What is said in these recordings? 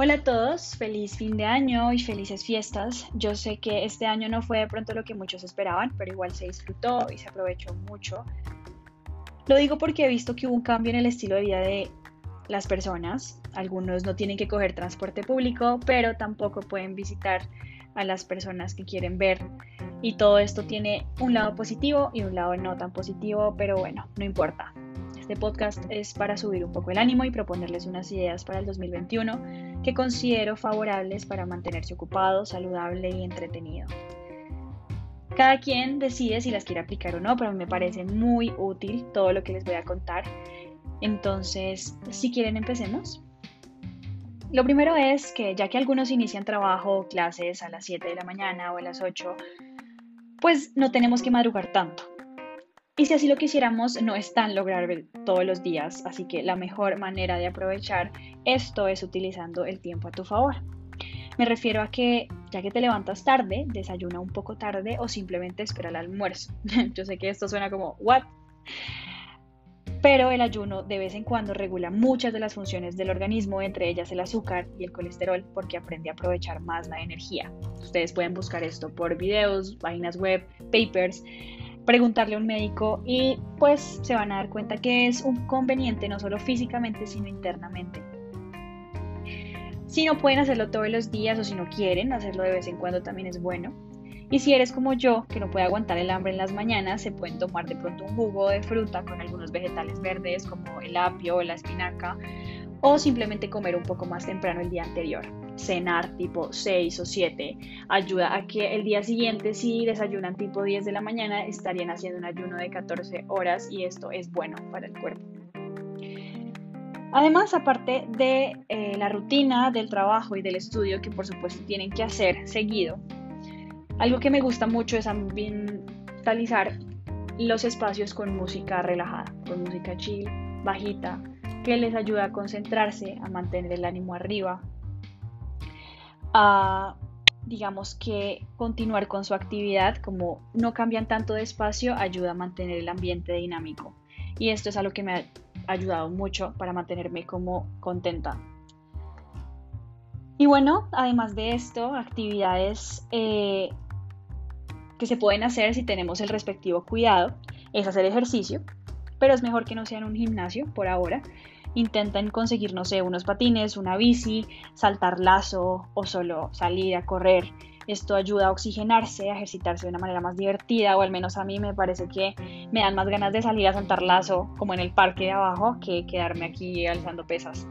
Hola a todos, feliz fin de año y felices fiestas. Yo sé que este año no fue de pronto lo que muchos esperaban, pero igual se disfrutó y se aprovechó mucho. Lo digo porque he visto que hubo un cambio en el estilo de vida de las personas. Algunos no tienen que coger transporte público, pero tampoco pueden visitar a las personas que quieren ver. Y todo esto tiene un lado positivo y un lado no tan positivo, pero bueno, no importa. Este podcast es para subir un poco el ánimo y proponerles unas ideas para el 2021 que considero favorables para mantenerse ocupado, saludable y entretenido. Cada quien decide si las quiere aplicar o no, pero a mí me parece muy útil todo lo que les voy a contar. Entonces, si quieren, empecemos. Lo primero es que ya que algunos inician trabajo o clases a las 7 de la mañana o a las 8, pues no tenemos que madrugar tanto. Y si así lo quisiéramos, no es tan lograr todos los días, así que la mejor manera de aprovechar esto es utilizando el tiempo a tu favor. Me refiero a que ya que te levantas tarde, desayuna un poco tarde o simplemente espera el almuerzo. Yo sé que esto suena como, ¿what? Pero el ayuno de vez en cuando regula muchas de las funciones del organismo, entre ellas el azúcar y el colesterol, porque aprende a aprovechar más la energía. Ustedes pueden buscar esto por videos, páginas web, papers, preguntarle a un médico y pues se van a dar cuenta que es un conveniente no solo físicamente sino internamente. Si no pueden hacerlo todos los días o si no quieren hacerlo de vez en cuando también es bueno. Y si eres como yo, que no puede aguantar el hambre en las mañanas, se pueden tomar de pronto un jugo de fruta con algunos vegetales verdes como el apio o la espinaca o simplemente comer un poco más temprano el día anterior cenar tipo 6 o 7 ayuda a que el día siguiente si desayunan tipo 10 de la mañana estarían haciendo un ayuno de 14 horas y esto es bueno para el cuerpo. Además, aparte de eh, la rutina del trabajo y del estudio que por supuesto tienen que hacer seguido, algo que me gusta mucho es ambientalizar los espacios con música relajada, con música chill, bajita, que les ayuda a concentrarse, a mantener el ánimo arriba, a, digamos que continuar con su actividad, como no cambian tanto de espacio, ayuda a mantener el ambiente dinámico. Y esto es algo que me ha ayudado mucho para mantenerme como contenta. Y bueno, además de esto, actividades eh, que se pueden hacer si tenemos el respectivo cuidado es hacer ejercicio, pero es mejor que no sea en un gimnasio por ahora intenten conseguir, no sé, unos patines, una bici, saltar lazo o solo salir a correr. Esto ayuda a oxigenarse, a ejercitarse de una manera más divertida, o al menos a mí me parece que me dan más ganas de salir a saltar lazo, como en el parque de abajo, que quedarme aquí alzando pesas.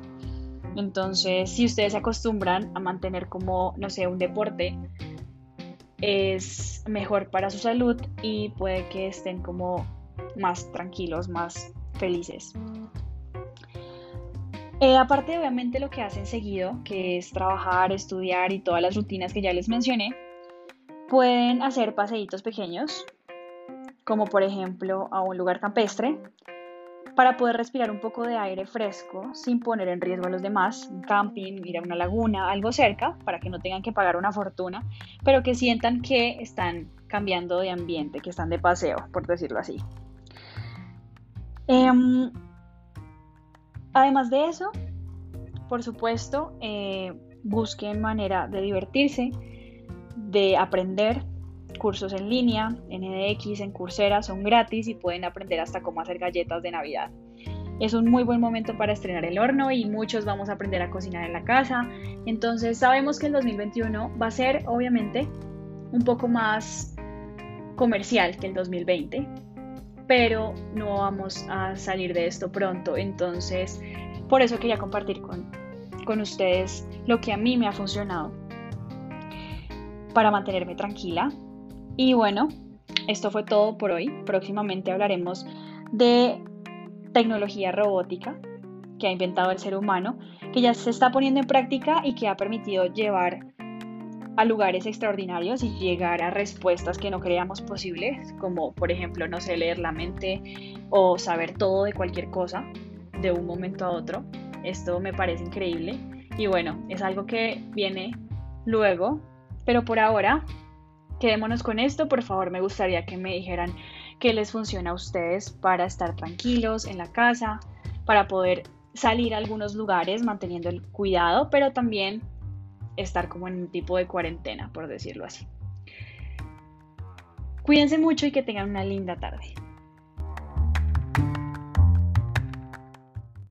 Entonces, si ustedes se acostumbran a mantener como, no sé, un deporte, es mejor para su salud y puede que estén como más tranquilos, más felices. Eh, aparte, obviamente, lo que hacen seguido, que es trabajar, estudiar y todas las rutinas que ya les mencioné, pueden hacer paseitos pequeños, como por ejemplo a un lugar campestre, para poder respirar un poco de aire fresco sin poner en riesgo a los demás, camping, ir a una laguna, algo cerca, para que no tengan que pagar una fortuna, pero que sientan que están cambiando de ambiente, que están de paseo, por decirlo así. Em, Además de eso, por supuesto, eh, busquen manera de divertirse, de aprender. Cursos en línea, en EDX, en Coursera, son gratis y pueden aprender hasta cómo hacer galletas de Navidad. Es un muy buen momento para estrenar el horno y muchos vamos a aprender a cocinar en la casa. Entonces sabemos que el 2021 va a ser obviamente un poco más comercial que el 2020, pero no vamos a salir de esto pronto. Entonces, por eso quería compartir con, con ustedes lo que a mí me ha funcionado para mantenerme tranquila. Y bueno, esto fue todo por hoy. Próximamente hablaremos de tecnología robótica que ha inventado el ser humano, que ya se está poniendo en práctica y que ha permitido llevar a lugares extraordinarios y llegar a respuestas que no creíamos posibles, como por ejemplo, no sé, leer la mente o saber todo de cualquier cosa de un momento a otro. Esto me parece increíble y bueno, es algo que viene luego, pero por ahora quedémonos con esto. Por favor, me gustaría que me dijeran qué les funciona a ustedes para estar tranquilos en la casa, para poder salir a algunos lugares manteniendo el cuidado, pero también estar como en un tipo de cuarentena, por decirlo así. Cuídense mucho y que tengan una linda tarde.